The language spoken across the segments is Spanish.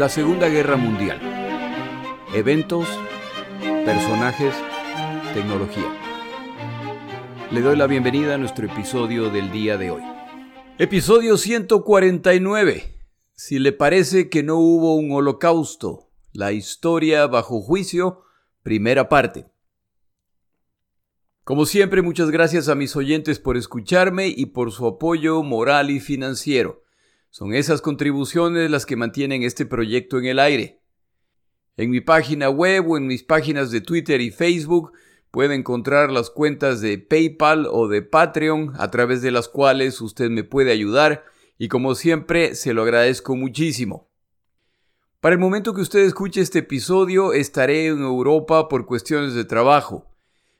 La Segunda Guerra Mundial. Eventos, personajes, tecnología. Le doy la bienvenida a nuestro episodio del día de hoy. Episodio 149. Si le parece que no hubo un holocausto, la historia bajo juicio, primera parte. Como siempre, muchas gracias a mis oyentes por escucharme y por su apoyo moral y financiero. Son esas contribuciones las que mantienen este proyecto en el aire. En mi página web o en mis páginas de Twitter y Facebook puede encontrar las cuentas de PayPal o de Patreon a través de las cuales usted me puede ayudar y como siempre se lo agradezco muchísimo. Para el momento que usted escuche este episodio estaré en Europa por cuestiones de trabajo.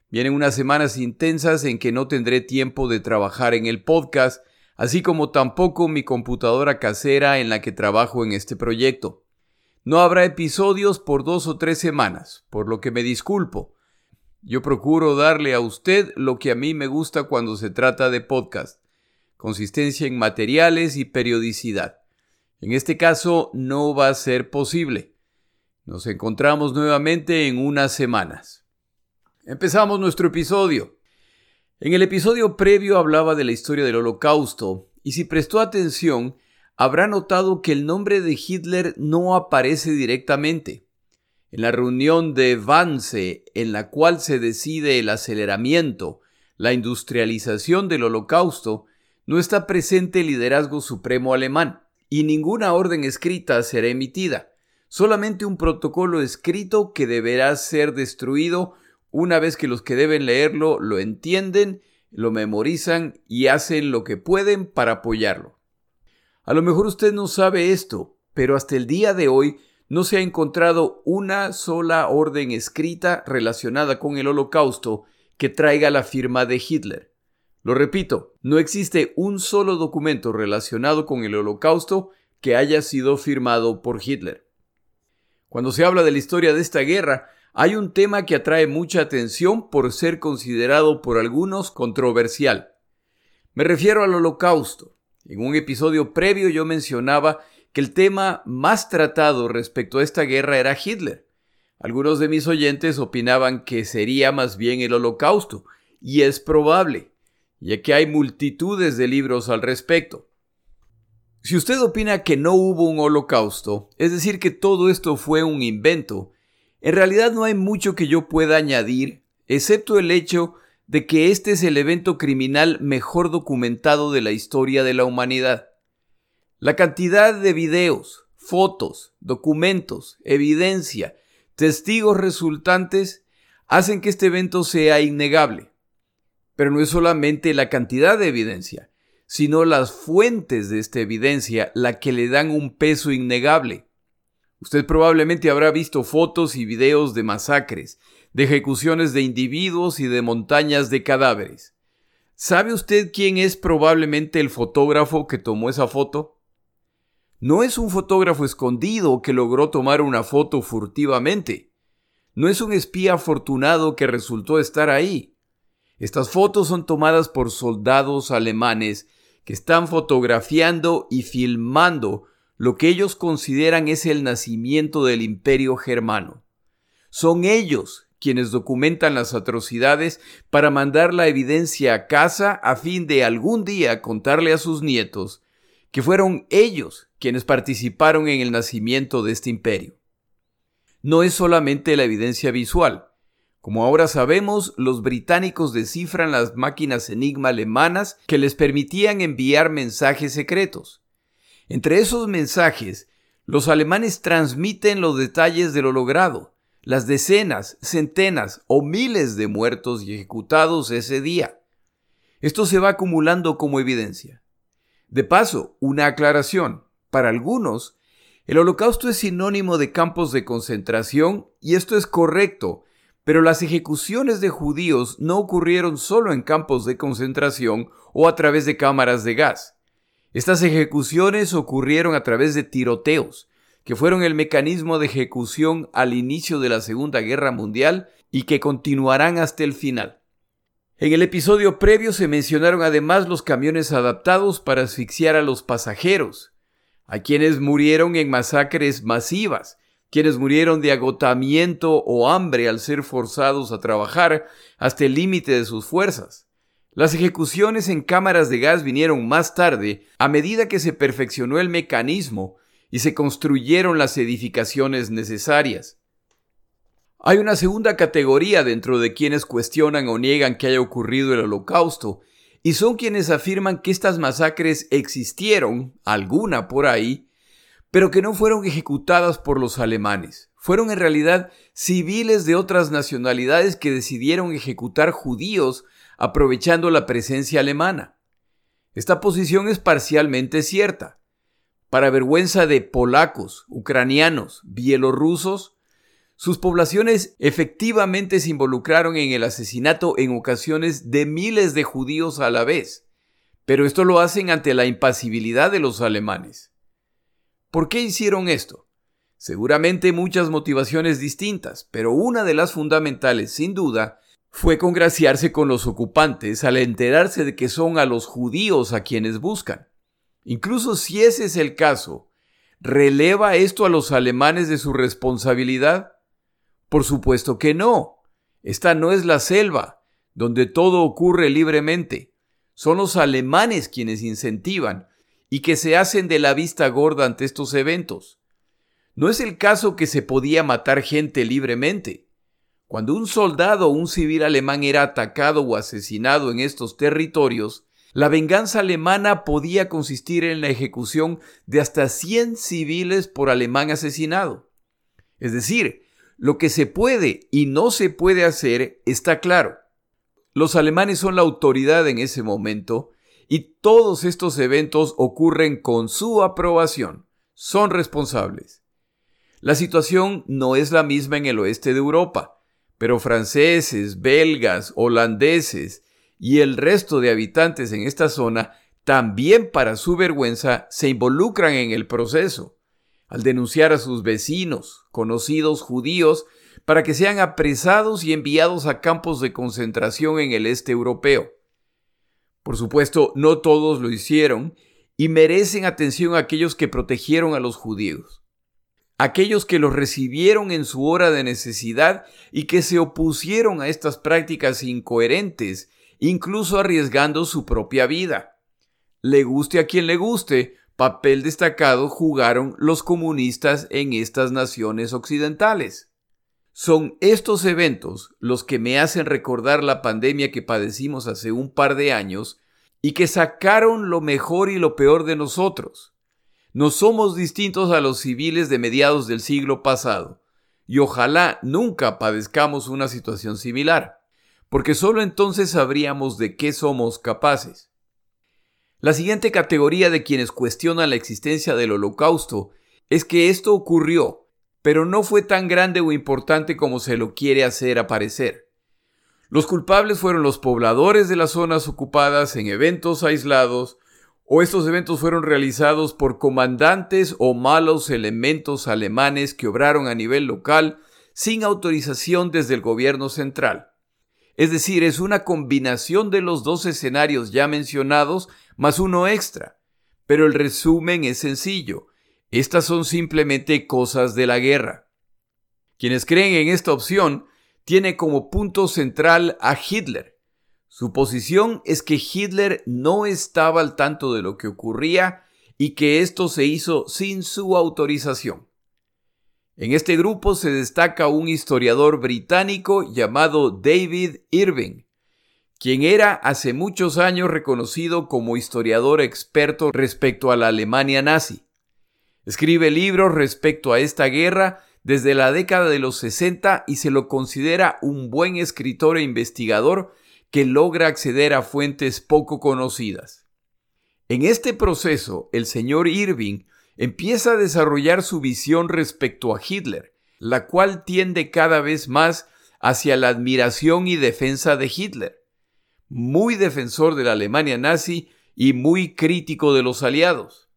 Vienen unas semanas intensas en que no tendré tiempo de trabajar en el podcast así como tampoco mi computadora casera en la que trabajo en este proyecto. No habrá episodios por dos o tres semanas, por lo que me disculpo. Yo procuro darle a usted lo que a mí me gusta cuando se trata de podcast, consistencia en materiales y periodicidad. En este caso no va a ser posible. Nos encontramos nuevamente en unas semanas. Empezamos nuestro episodio. En el episodio previo hablaba de la historia del holocausto, y si prestó atención, habrá notado que el nombre de Hitler no aparece directamente. En la reunión de Wannsee, en la cual se decide el aceleramiento, la industrialización del holocausto, no está presente el liderazgo supremo alemán, y ninguna orden escrita será emitida, solamente un protocolo escrito que deberá ser destruido una vez que los que deben leerlo lo entienden, lo memorizan y hacen lo que pueden para apoyarlo. A lo mejor usted no sabe esto, pero hasta el día de hoy no se ha encontrado una sola orden escrita relacionada con el holocausto que traiga la firma de Hitler. Lo repito, no existe un solo documento relacionado con el holocausto que haya sido firmado por Hitler. Cuando se habla de la historia de esta guerra, hay un tema que atrae mucha atención por ser considerado por algunos controversial. Me refiero al holocausto. En un episodio previo yo mencionaba que el tema más tratado respecto a esta guerra era Hitler. Algunos de mis oyentes opinaban que sería más bien el holocausto, y es probable, ya que hay multitudes de libros al respecto. Si usted opina que no hubo un holocausto, es decir, que todo esto fue un invento, en realidad no hay mucho que yo pueda añadir, excepto el hecho de que este es el evento criminal mejor documentado de la historia de la humanidad. La cantidad de videos, fotos, documentos, evidencia, testigos resultantes hacen que este evento sea innegable. Pero no es solamente la cantidad de evidencia, sino las fuentes de esta evidencia la que le dan un peso innegable. Usted probablemente habrá visto fotos y videos de masacres, de ejecuciones de individuos y de montañas de cadáveres. ¿Sabe usted quién es probablemente el fotógrafo que tomó esa foto? No es un fotógrafo escondido que logró tomar una foto furtivamente. No es un espía afortunado que resultó estar ahí. Estas fotos son tomadas por soldados alemanes que están fotografiando y filmando lo que ellos consideran es el nacimiento del imperio germano. Son ellos quienes documentan las atrocidades para mandar la evidencia a casa a fin de algún día contarle a sus nietos que fueron ellos quienes participaron en el nacimiento de este imperio. No es solamente la evidencia visual. Como ahora sabemos, los británicos descifran las máquinas enigma alemanas que les permitían enviar mensajes secretos. Entre esos mensajes, los alemanes transmiten los detalles de lo logrado, las decenas, centenas o miles de muertos y ejecutados ese día. Esto se va acumulando como evidencia. De paso, una aclaración. Para algunos, el holocausto es sinónimo de campos de concentración y esto es correcto, pero las ejecuciones de judíos no ocurrieron solo en campos de concentración o a través de cámaras de gas. Estas ejecuciones ocurrieron a través de tiroteos, que fueron el mecanismo de ejecución al inicio de la Segunda Guerra Mundial y que continuarán hasta el final. En el episodio previo se mencionaron además los camiones adaptados para asfixiar a los pasajeros. Hay quienes murieron en masacres masivas, quienes murieron de agotamiento o hambre al ser forzados a trabajar hasta el límite de sus fuerzas. Las ejecuciones en cámaras de gas vinieron más tarde, a medida que se perfeccionó el mecanismo y se construyeron las edificaciones necesarias. Hay una segunda categoría dentro de quienes cuestionan o niegan que haya ocurrido el holocausto, y son quienes afirman que estas masacres existieron, alguna por ahí, pero que no fueron ejecutadas por los alemanes. Fueron en realidad civiles de otras nacionalidades que decidieron ejecutar judíos aprovechando la presencia alemana. Esta posición es parcialmente cierta. Para vergüenza de polacos, ucranianos, bielorrusos, sus poblaciones efectivamente se involucraron en el asesinato en ocasiones de miles de judíos a la vez, pero esto lo hacen ante la impasibilidad de los alemanes. ¿Por qué hicieron esto? Seguramente muchas motivaciones distintas, pero una de las fundamentales, sin duda, fue congraciarse con los ocupantes al enterarse de que son a los judíos a quienes buscan. Incluso si ese es el caso, ¿releva esto a los alemanes de su responsabilidad? Por supuesto que no. Esta no es la selva, donde todo ocurre libremente. Son los alemanes quienes incentivan y que se hacen de la vista gorda ante estos eventos. No es el caso que se podía matar gente libremente. Cuando un soldado o un civil alemán era atacado o asesinado en estos territorios, la venganza alemana podía consistir en la ejecución de hasta 100 civiles por alemán asesinado. Es decir, lo que se puede y no se puede hacer está claro. Los alemanes son la autoridad en ese momento y todos estos eventos ocurren con su aprobación. Son responsables. La situación no es la misma en el oeste de Europa, pero franceses, belgas, holandeses y el resto de habitantes en esta zona también para su vergüenza se involucran en el proceso, al denunciar a sus vecinos, conocidos judíos, para que sean apresados y enviados a campos de concentración en el este europeo. Por supuesto, no todos lo hicieron y merecen atención aquellos que protegieron a los judíos, aquellos que los recibieron en su hora de necesidad y que se opusieron a estas prácticas incoherentes, incluso arriesgando su propia vida. Le guste a quien le guste, papel destacado jugaron los comunistas en estas naciones occidentales. Son estos eventos los que me hacen recordar la pandemia que padecimos hace un par de años y que sacaron lo mejor y lo peor de nosotros. No somos distintos a los civiles de mediados del siglo pasado, y ojalá nunca padezcamos una situación similar, porque solo entonces sabríamos de qué somos capaces. La siguiente categoría de quienes cuestionan la existencia del holocausto es que esto ocurrió pero no fue tan grande o importante como se lo quiere hacer aparecer. Los culpables fueron los pobladores de las zonas ocupadas en eventos aislados, o estos eventos fueron realizados por comandantes o malos elementos alemanes que obraron a nivel local sin autorización desde el gobierno central. Es decir, es una combinación de los dos escenarios ya mencionados más uno extra. Pero el resumen es sencillo. Estas son simplemente cosas de la guerra. Quienes creen en esta opción tienen como punto central a Hitler. Su posición es que Hitler no estaba al tanto de lo que ocurría y que esto se hizo sin su autorización. En este grupo se destaca un historiador británico llamado David Irving, quien era hace muchos años reconocido como historiador experto respecto a la Alemania nazi. Escribe libros respecto a esta guerra desde la década de los 60 y se lo considera un buen escritor e investigador que logra acceder a fuentes poco conocidas. En este proceso, el señor Irving empieza a desarrollar su visión respecto a Hitler, la cual tiende cada vez más hacia la admiración y defensa de Hitler, muy defensor de la Alemania nazi y muy crítico de los aliados.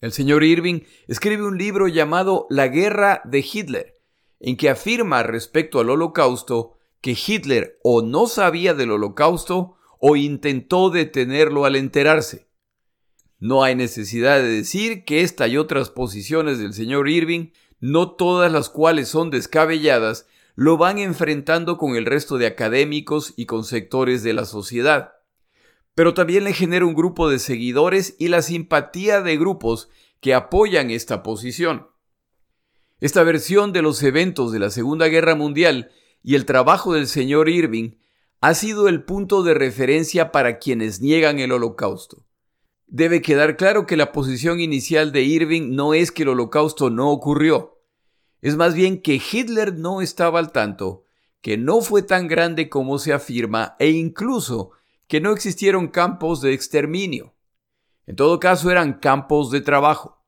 El señor Irving escribe un libro llamado La guerra de Hitler, en que afirma respecto al holocausto que Hitler o no sabía del holocausto o intentó detenerlo al enterarse. No hay necesidad de decir que esta y otras posiciones del señor Irving, no todas las cuales son descabelladas, lo van enfrentando con el resto de académicos y con sectores de la sociedad. Pero también le genera un grupo de seguidores y la simpatía de grupos que apoyan esta posición. Esta versión de los eventos de la Segunda Guerra Mundial y el trabajo del señor Irving ha sido el punto de referencia para quienes niegan el holocausto. Debe quedar claro que la posición inicial de Irving no es que el holocausto no ocurrió, es más bien que Hitler no estaba al tanto, que no fue tan grande como se afirma e incluso que no existieron campos de exterminio. En todo caso eran campos de trabajo.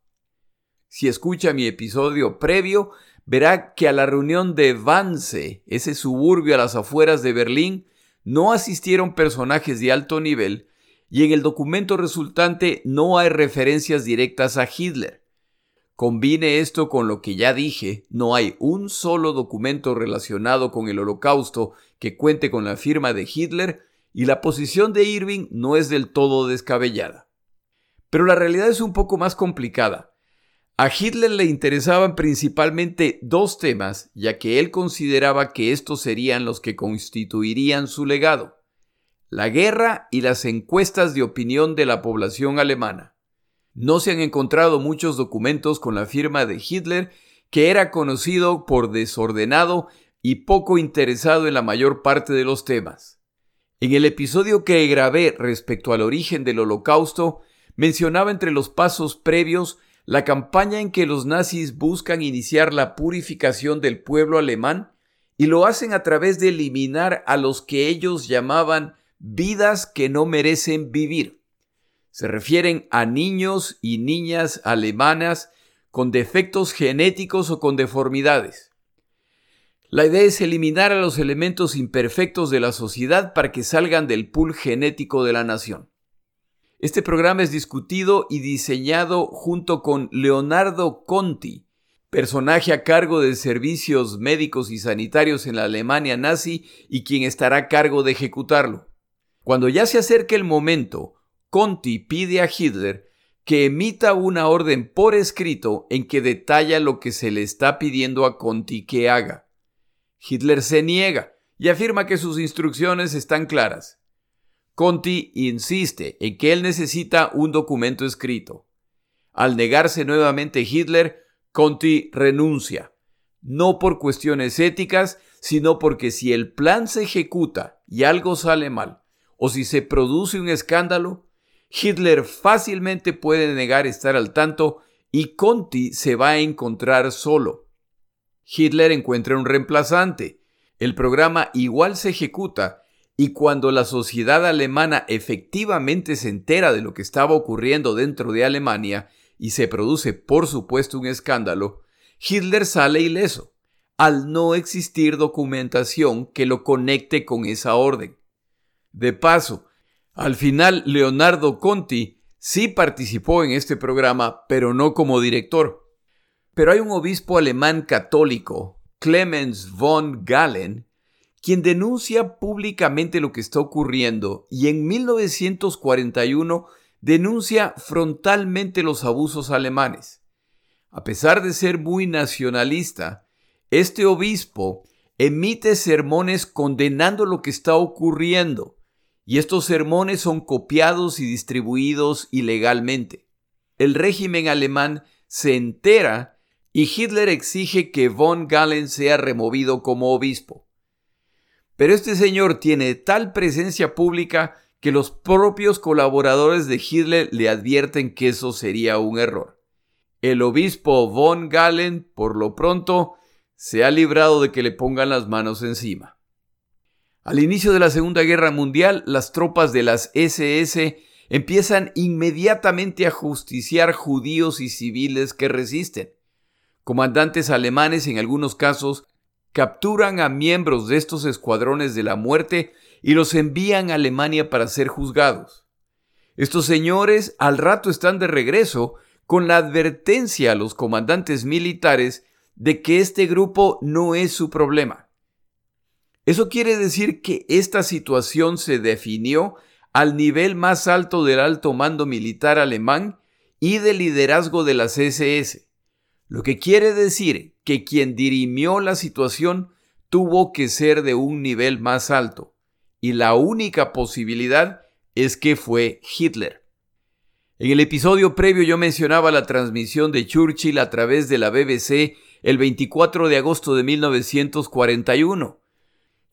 Si escucha mi episodio previo, verá que a la reunión de Wannsee, ese suburbio a las afueras de Berlín, no asistieron personajes de alto nivel y en el documento resultante no hay referencias directas a Hitler. Combine esto con lo que ya dije, no hay un solo documento relacionado con el holocausto que cuente con la firma de Hitler y la posición de Irving no es del todo descabellada. Pero la realidad es un poco más complicada. A Hitler le interesaban principalmente dos temas, ya que él consideraba que estos serían los que constituirían su legado. La guerra y las encuestas de opinión de la población alemana. No se han encontrado muchos documentos con la firma de Hitler, que era conocido por desordenado y poco interesado en la mayor parte de los temas. En el episodio que grabé respecto al origen del holocausto, mencionaba entre los pasos previos la campaña en que los nazis buscan iniciar la purificación del pueblo alemán y lo hacen a través de eliminar a los que ellos llamaban vidas que no merecen vivir. Se refieren a niños y niñas alemanas con defectos genéticos o con deformidades. La idea es eliminar a los elementos imperfectos de la sociedad para que salgan del pool genético de la nación. Este programa es discutido y diseñado junto con Leonardo Conti, personaje a cargo de servicios médicos y sanitarios en la Alemania nazi y quien estará a cargo de ejecutarlo. Cuando ya se acerca el momento, Conti pide a Hitler que emita una orden por escrito en que detalla lo que se le está pidiendo a Conti que haga. Hitler se niega y afirma que sus instrucciones están claras. Conti insiste en que él necesita un documento escrito. Al negarse nuevamente Hitler, Conti renuncia, no por cuestiones éticas, sino porque si el plan se ejecuta y algo sale mal, o si se produce un escándalo, Hitler fácilmente puede negar estar al tanto y Conti se va a encontrar solo. Hitler encuentra un reemplazante. El programa igual se ejecuta y cuando la sociedad alemana efectivamente se entera de lo que estaba ocurriendo dentro de Alemania y se produce por supuesto un escándalo, Hitler sale ileso, al no existir documentación que lo conecte con esa orden. De paso, al final Leonardo Conti sí participó en este programa, pero no como director. Pero hay un obispo alemán católico, Clemens von Galen, quien denuncia públicamente lo que está ocurriendo y en 1941 denuncia frontalmente los abusos alemanes. A pesar de ser muy nacionalista, este obispo emite sermones condenando lo que está ocurriendo, y estos sermones son copiados y distribuidos ilegalmente. El régimen alemán se entera y Hitler exige que von Galen sea removido como obispo. Pero este señor tiene tal presencia pública que los propios colaboradores de Hitler le advierten que eso sería un error. El obispo von Galen, por lo pronto, se ha librado de que le pongan las manos encima. Al inicio de la Segunda Guerra Mundial, las tropas de las SS empiezan inmediatamente a justiciar judíos y civiles que resisten. Comandantes alemanes en algunos casos capturan a miembros de estos escuadrones de la muerte y los envían a Alemania para ser juzgados. Estos señores al rato están de regreso con la advertencia a los comandantes militares de que este grupo no es su problema. Eso quiere decir que esta situación se definió al nivel más alto del alto mando militar alemán y del liderazgo de las SS, lo que quiere decir que quien dirimió la situación tuvo que ser de un nivel más alto, y la única posibilidad es que fue Hitler. En el episodio previo yo mencionaba la transmisión de Churchill a través de la BBC el 24 de agosto de 1941.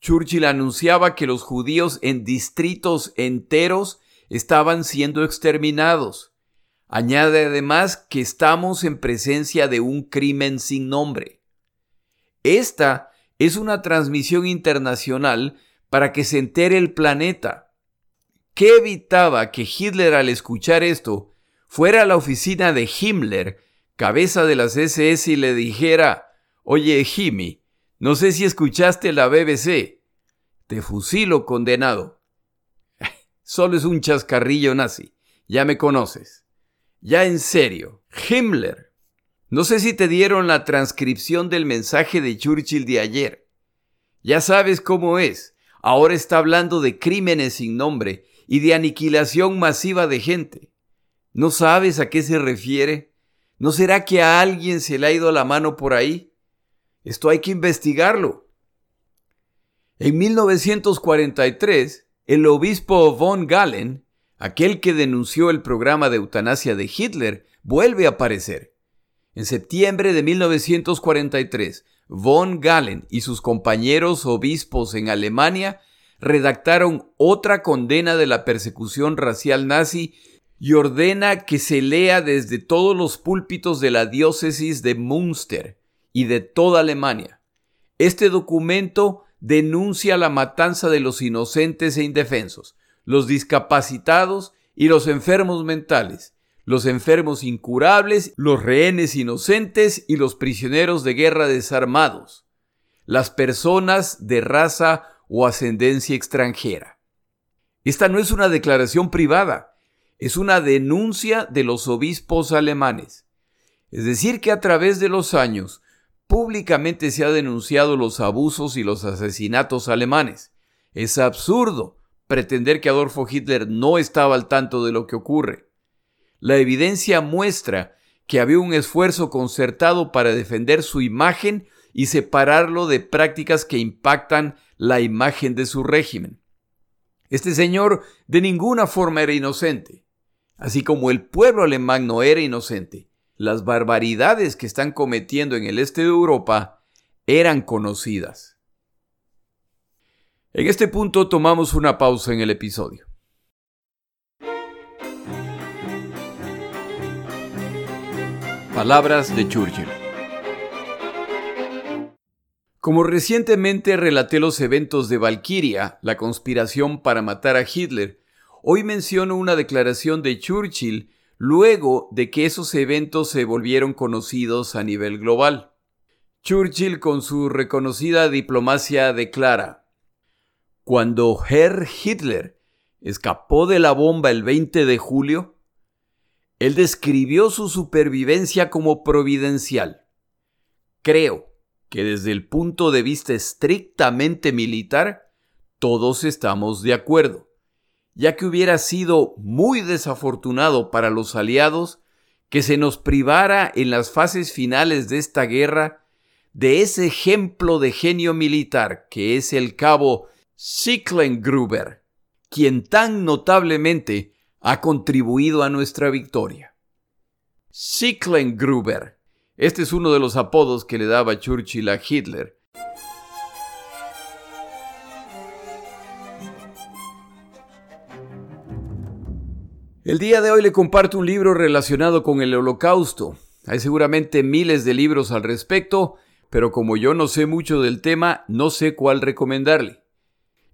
Churchill anunciaba que los judíos en distritos enteros estaban siendo exterminados. Añade además que estamos en presencia de un crimen sin nombre. Esta es una transmisión internacional para que se entere el planeta. ¿Qué evitaba que Hitler al escuchar esto fuera a la oficina de Himmler, cabeza de las SS, y le dijera, oye Jimmy, no sé si escuchaste la BBC, te fusilo condenado. Solo es un chascarrillo nazi, ya me conoces. Ya en serio, Himmler. No sé si te dieron la transcripción del mensaje de Churchill de ayer. Ya sabes cómo es. Ahora está hablando de crímenes sin nombre y de aniquilación masiva de gente. ¿No sabes a qué se refiere? ¿No será que a alguien se le ha ido la mano por ahí? Esto hay que investigarlo. En 1943, el obispo von Galen, aquel que denunció el programa de eutanasia de Hitler, vuelve a aparecer. En septiembre de 1943, von Galen y sus compañeros obispos en Alemania redactaron otra condena de la persecución racial nazi y ordena que se lea desde todos los púlpitos de la diócesis de Münster y de toda Alemania. Este documento denuncia la matanza de los inocentes e indefensos, los discapacitados y los enfermos mentales, los enfermos incurables, los rehenes inocentes y los prisioneros de guerra desarmados, las personas de raza o ascendencia extranjera. Esta no es una declaración privada, es una denuncia de los obispos alemanes. Es decir, que a través de los años públicamente se ha denunciado los abusos y los asesinatos alemanes. Es absurdo pretender que Adolfo Hitler no estaba al tanto de lo que ocurre. La evidencia muestra que había un esfuerzo concertado para defender su imagen y separarlo de prácticas que impactan la imagen de su régimen. Este señor de ninguna forma era inocente, así como el pueblo alemán no era inocente. Las barbaridades que están cometiendo en el este de Europa eran conocidas. En este punto tomamos una pausa en el episodio. Palabras de Churchill. Como recientemente relaté los eventos de Valkyria, la conspiración para matar a Hitler, hoy menciono una declaración de Churchill luego de que esos eventos se volvieron conocidos a nivel global. Churchill con su reconocida diplomacia declara, Cuando Herr Hitler escapó de la bomba el 20 de julio, él describió su supervivencia como providencial. Creo que desde el punto de vista estrictamente militar, todos estamos de acuerdo, ya que hubiera sido muy desafortunado para los aliados que se nos privara en las fases finales de esta guerra de ese ejemplo de genio militar que es el cabo Sicklengruber, quien tan notablemente ha contribuido a nuestra victoria. Sicklengruber este es uno de los apodos que le daba Churchill a Hitler. El día de hoy le comparto un libro relacionado con el holocausto. Hay seguramente miles de libros al respecto, pero como yo no sé mucho del tema, no sé cuál recomendarle.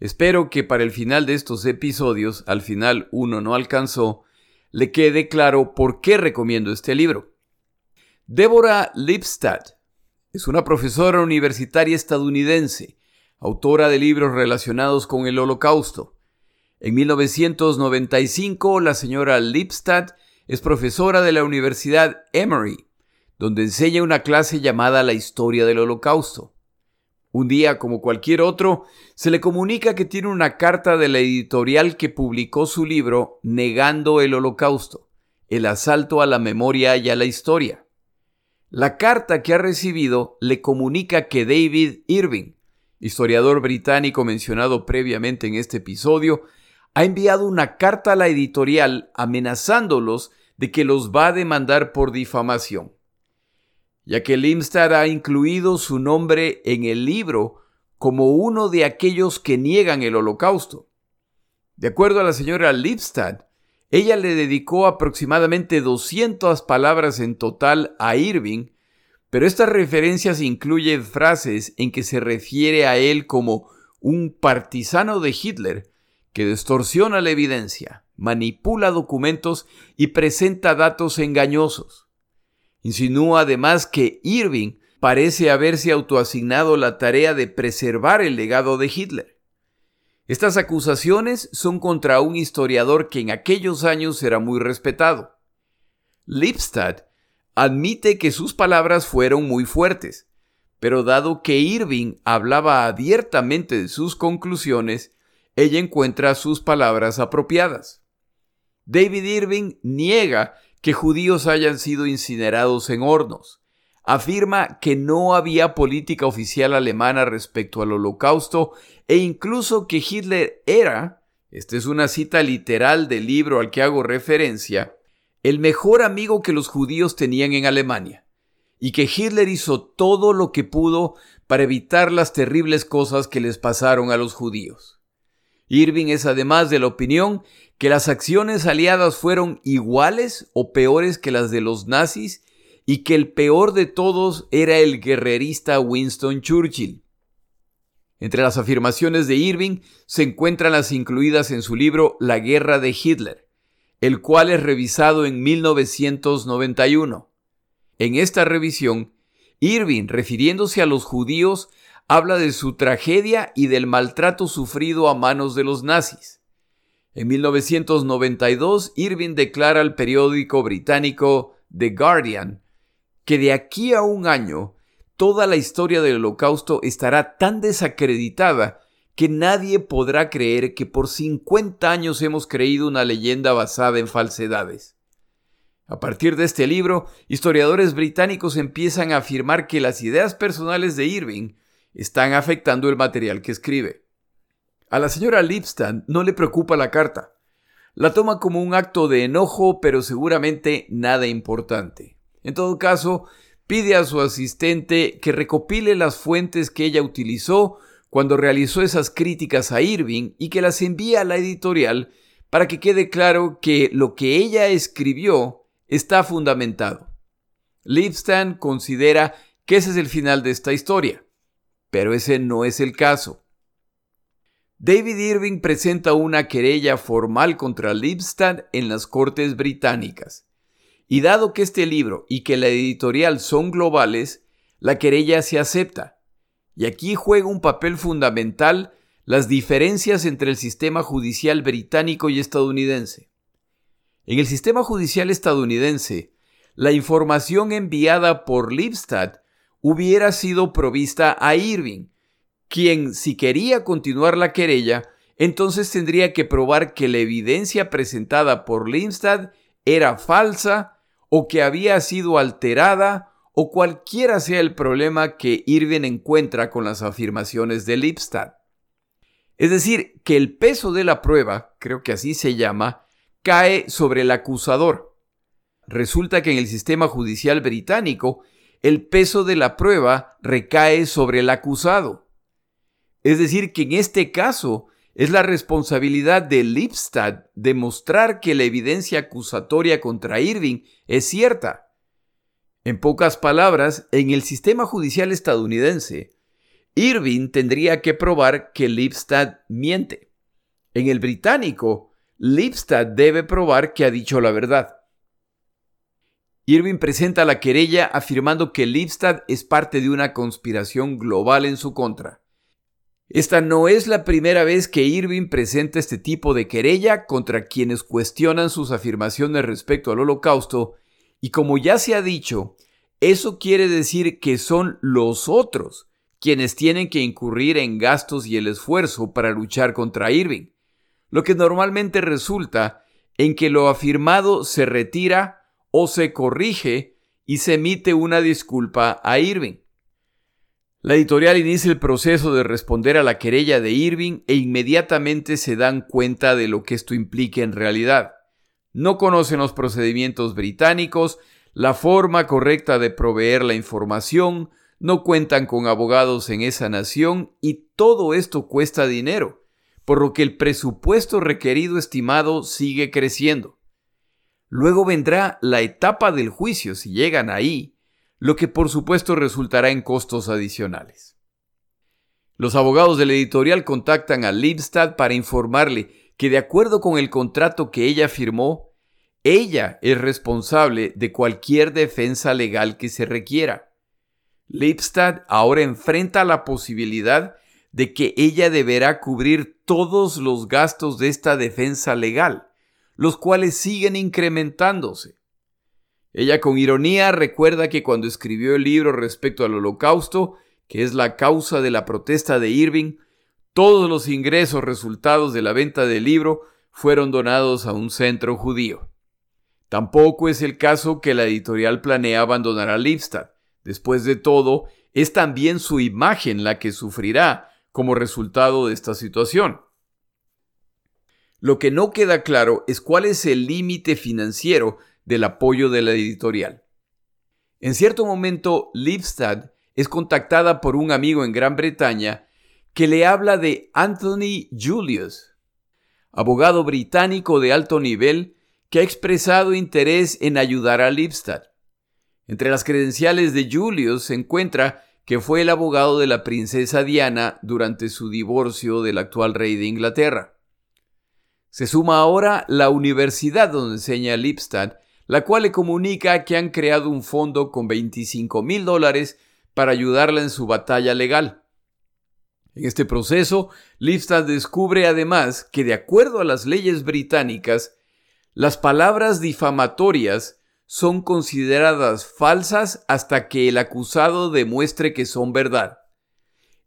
Espero que para el final de estos episodios, al final uno no alcanzó, le quede claro por qué recomiendo este libro. Deborah Lipstadt es una profesora universitaria estadounidense, autora de libros relacionados con el holocausto. En 1995, la señora Lipstadt es profesora de la Universidad Emory, donde enseña una clase llamada La historia del holocausto. Un día, como cualquier otro, se le comunica que tiene una carta de la editorial que publicó su libro Negando el Holocausto, el asalto a la memoria y a la historia. La carta que ha recibido le comunica que David Irving, historiador británico mencionado previamente en este episodio, ha enviado una carta a la editorial amenazándolos de que los va a demandar por difamación ya que Limstad ha incluido su nombre en el libro como uno de aquellos que niegan el holocausto. De acuerdo a la señora Lipstad, ella le dedicó aproximadamente 200 palabras en total a Irving, pero estas referencias incluyen frases en que se refiere a él como un partisano de Hitler que distorsiona la evidencia, manipula documentos y presenta datos engañosos. Insinúa además que Irving parece haberse autoasignado la tarea de preservar el legado de Hitler. Estas acusaciones son contra un historiador que en aquellos años era muy respetado. Lipstadt admite que sus palabras fueron muy fuertes, pero dado que Irving hablaba abiertamente de sus conclusiones, ella encuentra sus palabras apropiadas. David Irving niega que judíos hayan sido incinerados en hornos. Afirma que no había política oficial alemana respecto al holocausto e incluso que Hitler era, esta es una cita literal del libro al que hago referencia, el mejor amigo que los judíos tenían en Alemania, y que Hitler hizo todo lo que pudo para evitar las terribles cosas que les pasaron a los judíos. Irving es además de la opinión que las acciones aliadas fueron iguales o peores que las de los nazis y que el peor de todos era el guerrerista Winston Churchill. Entre las afirmaciones de Irving se encuentran las incluidas en su libro La guerra de Hitler, el cual es revisado en 1991. En esta revisión, Irving, refiriéndose a los judíos, habla de su tragedia y del maltrato sufrido a manos de los nazis. En 1992, Irving declara al periódico británico The Guardian que de aquí a un año toda la historia del holocausto estará tan desacreditada que nadie podrá creer que por 50 años hemos creído una leyenda basada en falsedades. A partir de este libro, historiadores británicos empiezan a afirmar que las ideas personales de Irving están afectando el material que escribe. A la señora Lipstand no le preocupa la carta. La toma como un acto de enojo, pero seguramente nada importante. En todo caso, pide a su asistente que recopile las fuentes que ella utilizó cuando realizó esas críticas a Irving y que las envíe a la editorial para que quede claro que lo que ella escribió está fundamentado. Lipstand considera que ese es el final de esta historia, pero ese no es el caso. David Irving presenta una querella formal contra Lipstadt en las Cortes Británicas. Y dado que este libro y que la editorial son globales, la querella se acepta. Y aquí juega un papel fundamental las diferencias entre el sistema judicial británico y estadounidense. En el sistema judicial estadounidense, la información enviada por Lipstadt hubiera sido provista a Irving, quien, si quería continuar la querella, entonces tendría que probar que la evidencia presentada por Lindstad era falsa o que había sido alterada o cualquiera sea el problema que Irving encuentra con las afirmaciones de Lipstadt. Es decir, que el peso de la prueba, creo que así se llama, cae sobre el acusador. Resulta que en el sistema judicial británico, el peso de la prueba recae sobre el acusado. Es decir, que en este caso es la responsabilidad de Lipstadt demostrar que la evidencia acusatoria contra Irving es cierta. En pocas palabras, en el sistema judicial estadounidense, Irving tendría que probar que Lipstadt miente. En el británico, Lipstadt debe probar que ha dicho la verdad. Irving presenta la querella afirmando que Lipstadt es parte de una conspiración global en su contra. Esta no es la primera vez que Irving presenta este tipo de querella contra quienes cuestionan sus afirmaciones respecto al holocausto, y como ya se ha dicho, eso quiere decir que son los otros quienes tienen que incurrir en gastos y el esfuerzo para luchar contra Irving, lo que normalmente resulta en que lo afirmado se retira o se corrige y se emite una disculpa a Irving. La editorial inicia el proceso de responder a la querella de Irving e inmediatamente se dan cuenta de lo que esto implica en realidad. No conocen los procedimientos británicos, la forma correcta de proveer la información, no cuentan con abogados en esa nación y todo esto cuesta dinero, por lo que el presupuesto requerido estimado sigue creciendo. Luego vendrá la etapa del juicio si llegan ahí, lo que por supuesto resultará en costos adicionales. Los abogados de la editorial contactan a Lipstad para informarle que de acuerdo con el contrato que ella firmó, ella es responsable de cualquier defensa legal que se requiera. Lipstad ahora enfrenta la posibilidad de que ella deberá cubrir todos los gastos de esta defensa legal, los cuales siguen incrementándose. Ella con ironía recuerda que cuando escribió el libro respecto al holocausto, que es la causa de la protesta de Irving, todos los ingresos resultados de la venta del libro fueron donados a un centro judío. Tampoco es el caso que la editorial planea abandonar a Lipstadt. Después de todo, es también su imagen la que sufrirá como resultado de esta situación. Lo que no queda claro es cuál es el límite financiero del apoyo de la editorial. En cierto momento, Lipstadt es contactada por un amigo en Gran Bretaña que le habla de Anthony Julius, abogado británico de alto nivel que ha expresado interés en ayudar a Lipstadt. Entre las credenciales de Julius se encuentra que fue el abogado de la princesa Diana durante su divorcio del actual rey de Inglaterra. Se suma ahora la universidad donde enseña Lipstadt la cual le comunica que han creado un fondo con 25 mil dólares para ayudarla en su batalla legal. En este proceso, Lipstadt descubre además que de acuerdo a las leyes británicas, las palabras difamatorias son consideradas falsas hasta que el acusado demuestre que son verdad.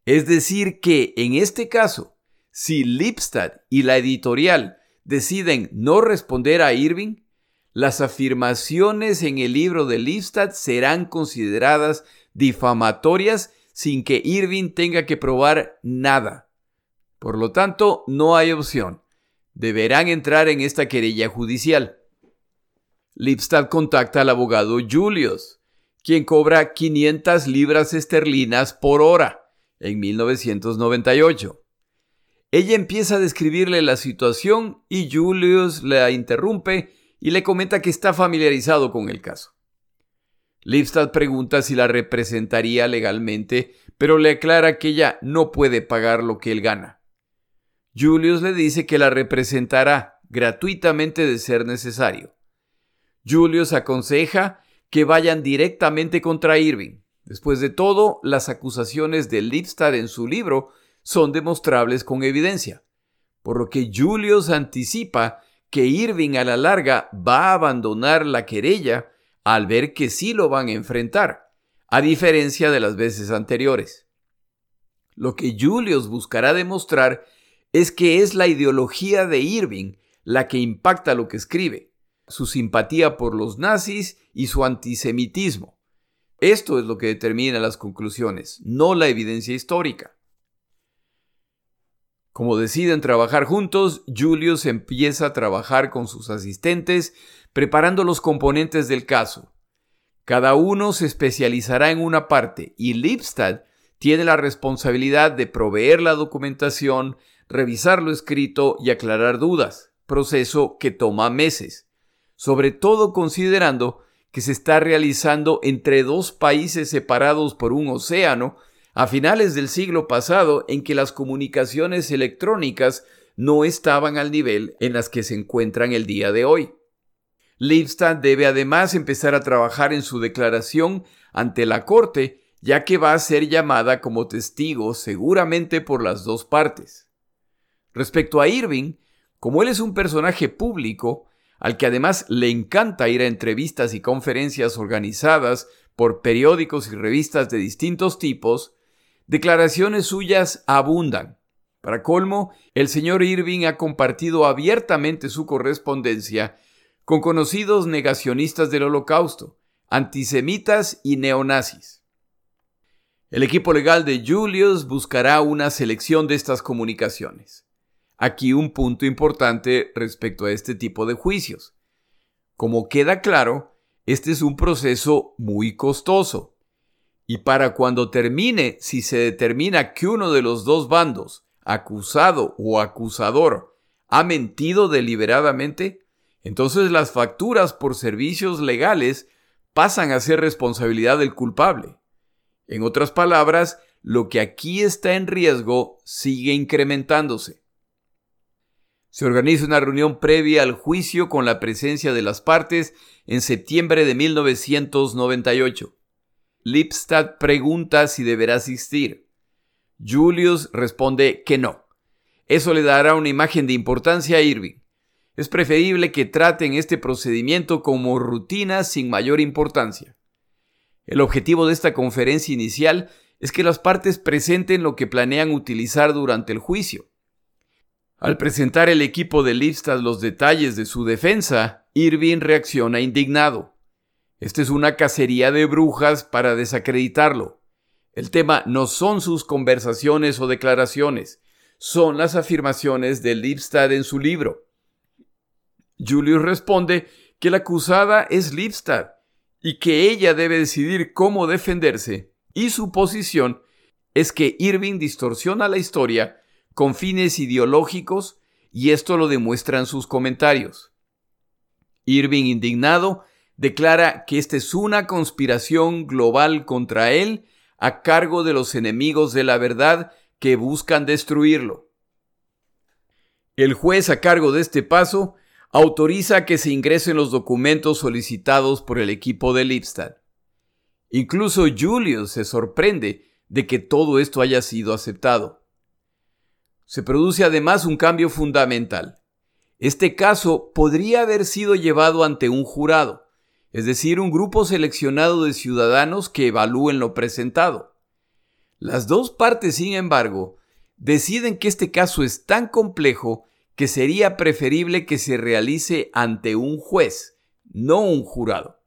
Es decir, que en este caso, si Lipstadt y la editorial deciden no responder a Irving, las afirmaciones en el libro de Lipstadt serán consideradas difamatorias sin que Irving tenga que probar nada. Por lo tanto, no hay opción. Deberán entrar en esta querella judicial. Lipstadt contacta al abogado Julius, quien cobra 500 libras esterlinas por hora en 1998. Ella empieza a describirle la situación y Julius la interrumpe y le comenta que está familiarizado con el caso. Lipstadt pregunta si la representaría legalmente, pero le aclara que ella no puede pagar lo que él gana. Julius le dice que la representará gratuitamente de ser necesario. Julius aconseja que vayan directamente contra Irving. Después de todo, las acusaciones de Lipstadt en su libro son demostrables con evidencia, por lo que Julius anticipa que Irving a la larga va a abandonar la querella al ver que sí lo van a enfrentar, a diferencia de las veces anteriores. Lo que Julius buscará demostrar es que es la ideología de Irving la que impacta lo que escribe, su simpatía por los nazis y su antisemitismo. Esto es lo que determina las conclusiones, no la evidencia histórica. Como deciden trabajar juntos, Julius empieza a trabajar con sus asistentes preparando los componentes del caso. Cada uno se especializará en una parte y Lipstadt tiene la responsabilidad de proveer la documentación, revisar lo escrito y aclarar dudas, proceso que toma meses, sobre todo considerando que se está realizando entre dos países separados por un océano a finales del siglo pasado en que las comunicaciones electrónicas no estaban al nivel en las que se encuentran el día de hoy. Lipstadt debe además empezar a trabajar en su declaración ante la Corte, ya que va a ser llamada como testigo seguramente por las dos partes. Respecto a Irving, como él es un personaje público, al que además le encanta ir a entrevistas y conferencias organizadas por periódicos y revistas de distintos tipos, Declaraciones suyas abundan. Para colmo, el señor Irving ha compartido abiertamente su correspondencia con conocidos negacionistas del holocausto, antisemitas y neonazis. El equipo legal de Julius buscará una selección de estas comunicaciones. Aquí un punto importante respecto a este tipo de juicios. Como queda claro, este es un proceso muy costoso. Y para cuando termine, si se determina que uno de los dos bandos acusado o acusador ha mentido deliberadamente, entonces las facturas por servicios legales pasan a ser responsabilidad del culpable. En otras palabras, lo que aquí está en riesgo sigue incrementándose. Se organiza una reunión previa al juicio con la presencia de las partes en septiembre de 1998. Lipstadt pregunta si deberá asistir. Julius responde que no. Eso le dará una imagen de importancia a Irving. Es preferible que traten este procedimiento como rutina sin mayor importancia. El objetivo de esta conferencia inicial es que las partes presenten lo que planean utilizar durante el juicio. Al presentar el equipo de Lipstadt los detalles de su defensa, Irving reacciona indignado. Esta es una cacería de brujas para desacreditarlo. El tema no son sus conversaciones o declaraciones, son las afirmaciones de Lipstadt en su libro. Julius responde que la acusada es Lipstadt y que ella debe decidir cómo defenderse, y su posición es que Irving distorsiona la historia con fines ideológicos y esto lo demuestran sus comentarios. Irving, indignado, declara que esta es una conspiración global contra él a cargo de los enemigos de la verdad que buscan destruirlo. El juez a cargo de este paso autoriza que se ingresen los documentos solicitados por el equipo de Lipstadt. Incluso Julius se sorprende de que todo esto haya sido aceptado. Se produce además un cambio fundamental. Este caso podría haber sido llevado ante un jurado, es decir, un grupo seleccionado de ciudadanos que evalúen lo presentado. Las dos partes, sin embargo, deciden que este caso es tan complejo que sería preferible que se realice ante un juez, no un jurado.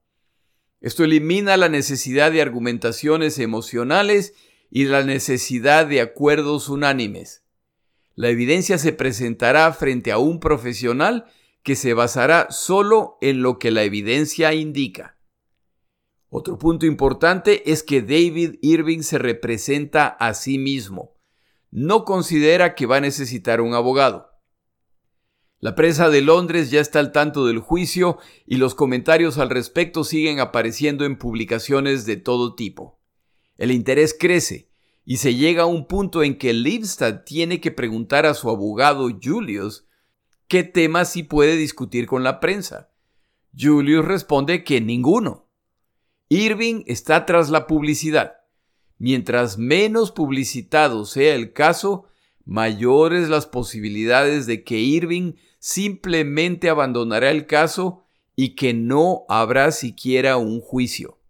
Esto elimina la necesidad de argumentaciones emocionales y la necesidad de acuerdos unánimes. La evidencia se presentará frente a un profesional que se basará solo en lo que la evidencia indica. Otro punto importante es que David Irving se representa a sí mismo. No considera que va a necesitar un abogado. La prensa de Londres ya está al tanto del juicio y los comentarios al respecto siguen apareciendo en publicaciones de todo tipo. El interés crece y se llega a un punto en que Lipstadt tiene que preguntar a su abogado Julius ¿Qué temas sí puede discutir con la prensa? Julius responde que ninguno. Irving está tras la publicidad. Mientras menos publicitado sea el caso, mayores las posibilidades de que Irving simplemente abandonará el caso y que no habrá siquiera un juicio.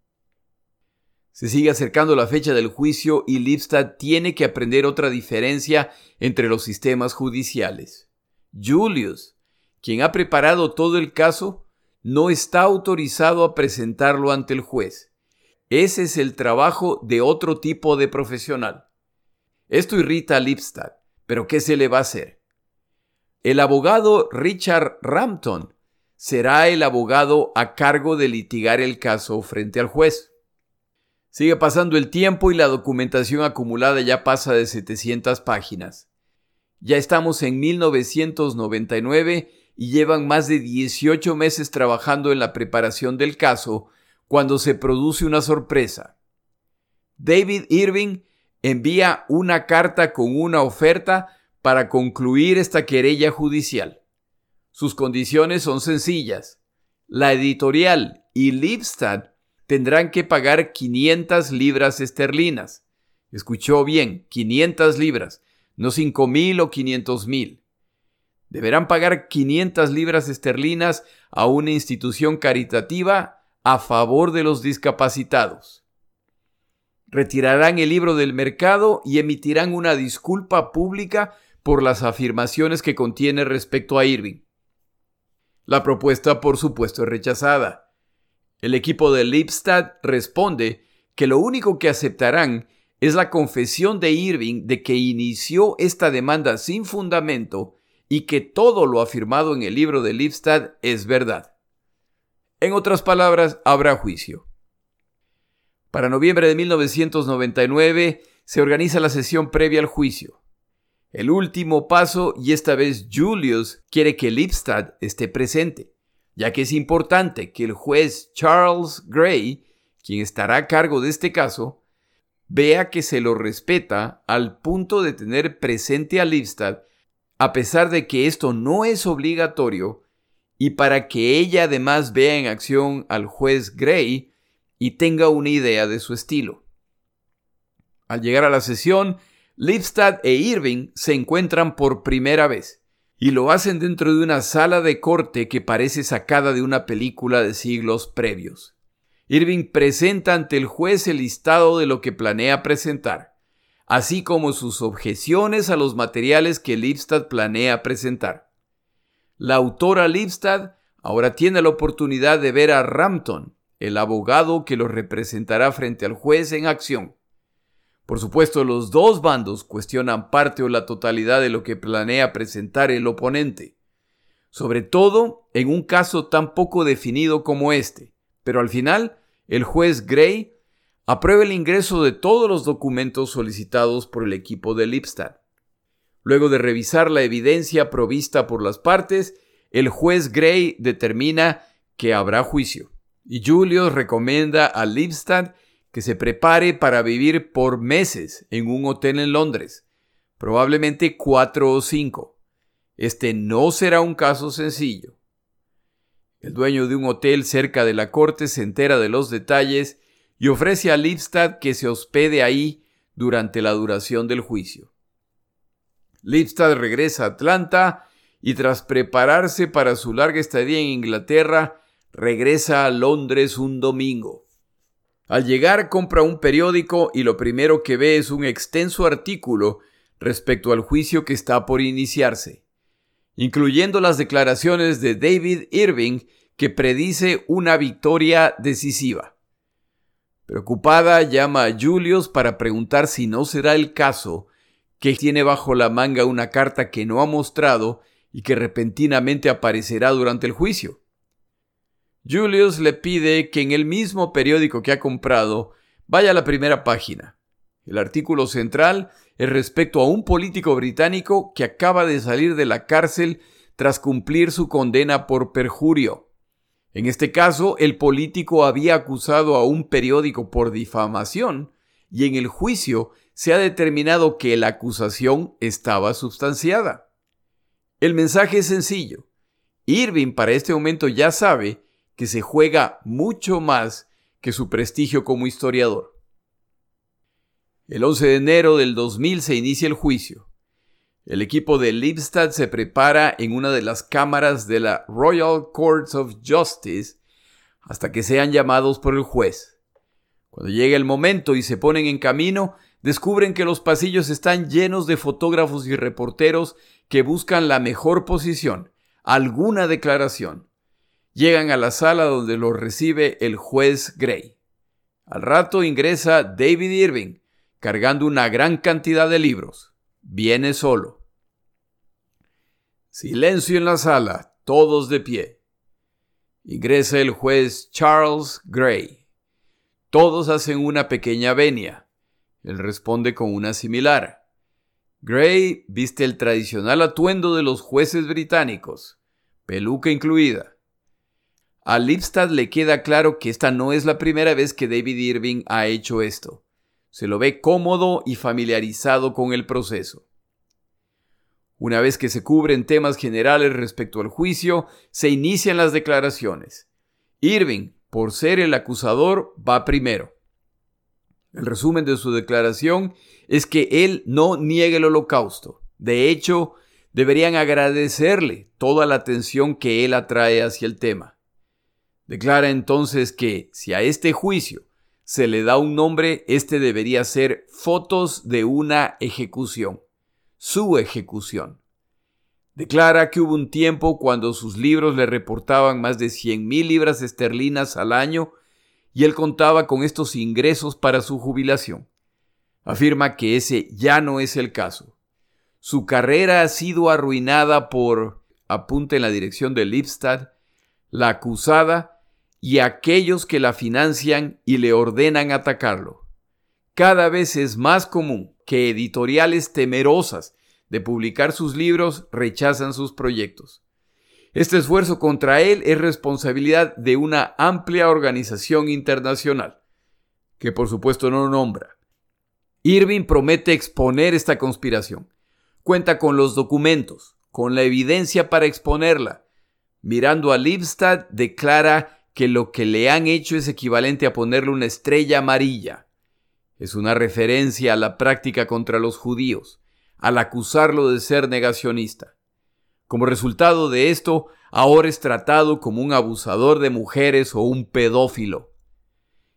Se sigue acercando la fecha del juicio y Lipstadt tiene que aprender otra diferencia entre los sistemas judiciales. Julius, quien ha preparado todo el caso, no está autorizado a presentarlo ante el juez. Ese es el trabajo de otro tipo de profesional. Esto irrita a Lipstadt, pero ¿qué se le va a hacer? El abogado Richard Rampton será el abogado a cargo de litigar el caso frente al juez. Sigue pasando el tiempo y la documentación acumulada ya pasa de 700 páginas. Ya estamos en 1999 y llevan más de 18 meses trabajando en la preparación del caso cuando se produce una sorpresa. David Irving envía una carta con una oferta para concluir esta querella judicial. Sus condiciones son sencillas. La editorial y Lipstadt tendrán que pagar 500 libras esterlinas. Escuchó bien, 500 libras, no cinco mil o quinientos mil. Deberán pagar 500 libras esterlinas a una institución caritativa a favor de los discapacitados. retirarán el libro del mercado y emitirán una disculpa pública por las afirmaciones que contiene respecto a Irving. La propuesta, por supuesto, es rechazada. El equipo de Lipstadt responde que lo único que aceptarán es la confesión de Irving de que inició esta demanda sin fundamento y que todo lo afirmado en el libro de Lipstadt es verdad. En otras palabras, habrá juicio. Para noviembre de 1999 se organiza la sesión previa al juicio. El último paso, y esta vez Julius quiere que Lipstadt esté presente, ya que es importante que el juez Charles Gray, quien estará a cargo de este caso, vea que se lo respeta al punto de tener presente a Lipstadt, a pesar de que esto no es obligatorio, y para que ella además vea en acción al juez Gray y tenga una idea de su estilo. Al llegar a la sesión, Lipstadt e Irving se encuentran por primera vez y lo hacen dentro de una sala de corte que parece sacada de una película de siglos previos. Irving presenta ante el juez el listado de lo que planea presentar, así como sus objeciones a los materiales que Lipstadt planea presentar. La autora Lipstadt ahora tiene la oportunidad de ver a Rampton, el abogado que lo representará frente al juez en acción. Por supuesto, los dos bandos cuestionan parte o la totalidad de lo que planea presentar el oponente, sobre todo en un caso tan poco definido como este, pero al final el juez Gray aprueba el ingreso de todos los documentos solicitados por el equipo de Lipstadt. Luego de revisar la evidencia provista por las partes, el juez Gray determina que habrá juicio y Julius recomienda a Lipstadt que se prepare para vivir por meses en un hotel en Londres, probablemente cuatro o cinco. Este no será un caso sencillo. El dueño de un hotel cerca de la corte se entera de los detalles y ofrece a Lipstadt que se hospede ahí durante la duración del juicio. Lipstadt regresa a Atlanta y tras prepararse para su larga estadía en Inglaterra, regresa a Londres un domingo. Al llegar compra un periódico y lo primero que ve es un extenso artículo respecto al juicio que está por iniciarse, incluyendo las declaraciones de David Irving que predice una victoria decisiva. Preocupada, llama a Julius para preguntar si no será el caso que tiene bajo la manga una carta que no ha mostrado y que repentinamente aparecerá durante el juicio. Julius le pide que en el mismo periódico que ha comprado vaya a la primera página. El artículo central respecto a un político británico que acaba de salir de la cárcel tras cumplir su condena por perjurio. En este caso, el político había acusado a un periódico por difamación y en el juicio se ha determinado que la acusación estaba sustanciada. El mensaje es sencillo. Irving para este momento ya sabe que se juega mucho más que su prestigio como historiador. El 11 de enero del 2000 se inicia el juicio. El equipo de Lipstadt se prepara en una de las cámaras de la Royal Courts of Justice hasta que sean llamados por el juez. Cuando llega el momento y se ponen en camino, descubren que los pasillos están llenos de fotógrafos y reporteros que buscan la mejor posición, alguna declaración. Llegan a la sala donde los recibe el juez Gray. Al rato ingresa David Irving, cargando una gran cantidad de libros. Viene solo. Silencio en la sala, todos de pie. Ingresa el juez Charles Gray. Todos hacen una pequeña venia. Él responde con una similar. Gray viste el tradicional atuendo de los jueces británicos, peluca incluida. A Lipstadt le queda claro que esta no es la primera vez que David Irving ha hecho esto. Se lo ve cómodo y familiarizado con el proceso. Una vez que se cubren temas generales respecto al juicio, se inician las declaraciones. Irving, por ser el acusador, va primero. El resumen de su declaración es que él no niega el holocausto. De hecho, deberían agradecerle toda la atención que él atrae hacia el tema. Declara entonces que si a este juicio se le da un nombre, este debería ser Fotos de una ejecución, su ejecución. Declara que hubo un tiempo cuando sus libros le reportaban más de 100 mil libras esterlinas al año y él contaba con estos ingresos para su jubilación. Afirma que ese ya no es el caso. Su carrera ha sido arruinada por, apunte en la dirección de Lipstadt, la acusada y aquellos que la financian y le ordenan atacarlo. Cada vez es más común que editoriales temerosas de publicar sus libros rechazan sus proyectos. Este esfuerzo contra él es responsabilidad de una amplia organización internacional, que por supuesto no nombra. Irving promete exponer esta conspiración. Cuenta con los documentos, con la evidencia para exponerla. Mirando a Lipstadt, declara que lo que le han hecho es equivalente a ponerle una estrella amarilla. Es una referencia a la práctica contra los judíos, al acusarlo de ser negacionista. Como resultado de esto, ahora es tratado como un abusador de mujeres o un pedófilo.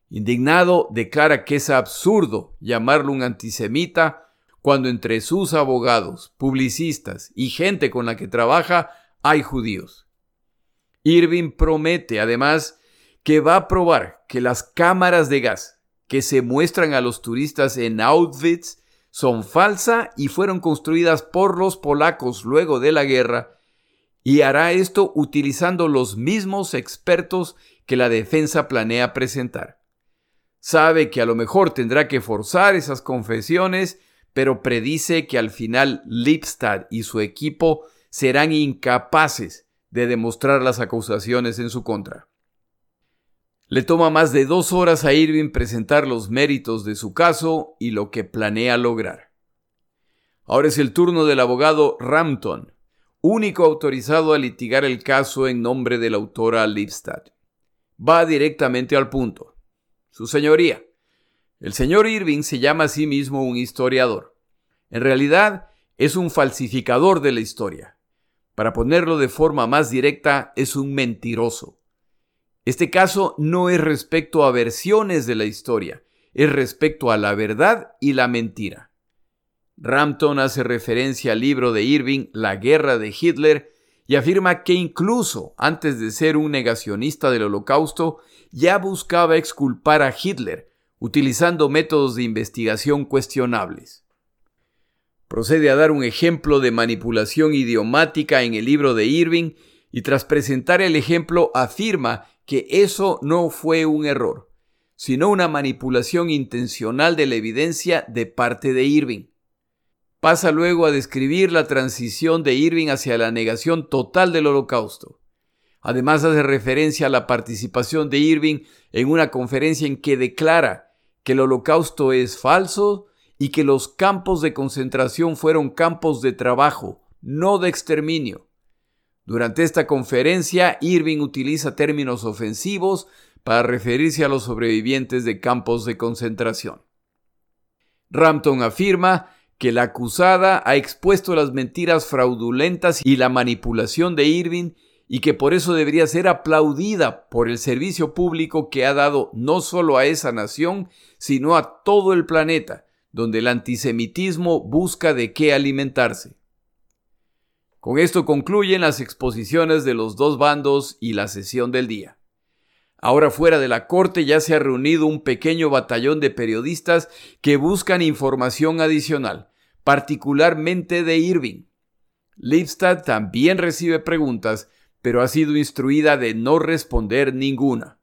Indignado, declara que es absurdo llamarlo un antisemita cuando entre sus abogados, publicistas y gente con la que trabaja hay judíos. Irving promete además que va a probar que las cámaras de gas que se muestran a los turistas en Auschwitz son falsas y fueron construidas por los polacos luego de la guerra, y hará esto utilizando los mismos expertos que la defensa planea presentar. Sabe que a lo mejor tendrá que forzar esas confesiones, pero predice que al final Lipstadt y su equipo serán incapaces de demostrar las acusaciones en su contra. Le toma más de dos horas a Irving presentar los méritos de su caso y lo que planea lograr. Ahora es el turno del abogado Rampton, único autorizado a litigar el caso en nombre de la autora Lipstadt. Va directamente al punto. Su señoría, el señor Irving se llama a sí mismo un historiador. En realidad, es un falsificador de la historia. Para ponerlo de forma más directa, es un mentiroso. Este caso no es respecto a versiones de la historia, es respecto a la verdad y la mentira. Rampton hace referencia al libro de Irving, La guerra de Hitler, y afirma que incluso antes de ser un negacionista del holocausto, ya buscaba exculpar a Hitler, utilizando métodos de investigación cuestionables. Procede a dar un ejemplo de manipulación idiomática en el libro de Irving y tras presentar el ejemplo afirma que eso no fue un error, sino una manipulación intencional de la evidencia de parte de Irving. Pasa luego a describir la transición de Irving hacia la negación total del holocausto. Además hace referencia a la participación de Irving en una conferencia en que declara que el holocausto es falso y que los campos de concentración fueron campos de trabajo, no de exterminio. Durante esta conferencia, Irving utiliza términos ofensivos para referirse a los sobrevivientes de campos de concentración. Rampton afirma que la acusada ha expuesto las mentiras fraudulentas y la manipulación de Irving y que por eso debería ser aplaudida por el servicio público que ha dado no solo a esa nación, sino a todo el planeta, donde el antisemitismo busca de qué alimentarse. Con esto concluyen las exposiciones de los dos bandos y la sesión del día. Ahora fuera de la corte ya se ha reunido un pequeño batallón de periodistas que buscan información adicional, particularmente de Irving. Lipstadt también recibe preguntas, pero ha sido instruida de no responder ninguna.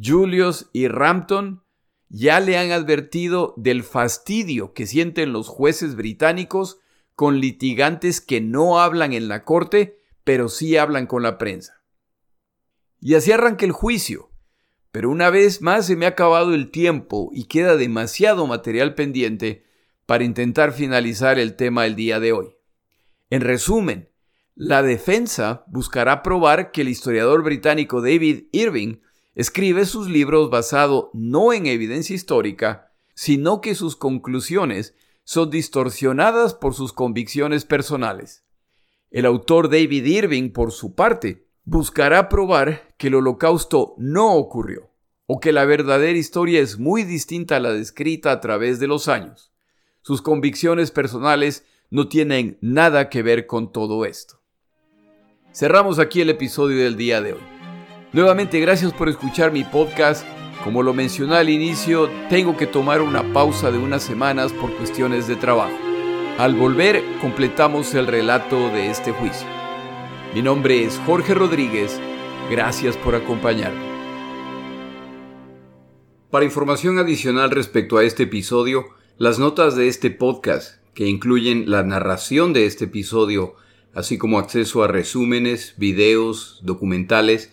Julius y Rampton ya le han advertido del fastidio que sienten los jueces británicos con litigantes que no hablan en la corte, pero sí hablan con la prensa. Y así arranca el juicio. Pero una vez más se me ha acabado el tiempo y queda demasiado material pendiente para intentar finalizar el tema del día de hoy. En resumen, la defensa buscará probar que el historiador británico David Irving escribe sus libros basado no en evidencia histórica, sino que sus conclusiones son distorsionadas por sus convicciones personales. El autor David Irving, por su parte, buscará probar que el holocausto no ocurrió, o que la verdadera historia es muy distinta a la descrita a través de los años. Sus convicciones personales no tienen nada que ver con todo esto. Cerramos aquí el episodio del día de hoy. Nuevamente gracias por escuchar mi podcast. Como lo mencioné al inicio, tengo que tomar una pausa de unas semanas por cuestiones de trabajo. Al volver, completamos el relato de este juicio. Mi nombre es Jorge Rodríguez. Gracias por acompañarme. Para información adicional respecto a este episodio, las notas de este podcast, que incluyen la narración de este episodio, así como acceso a resúmenes, videos, documentales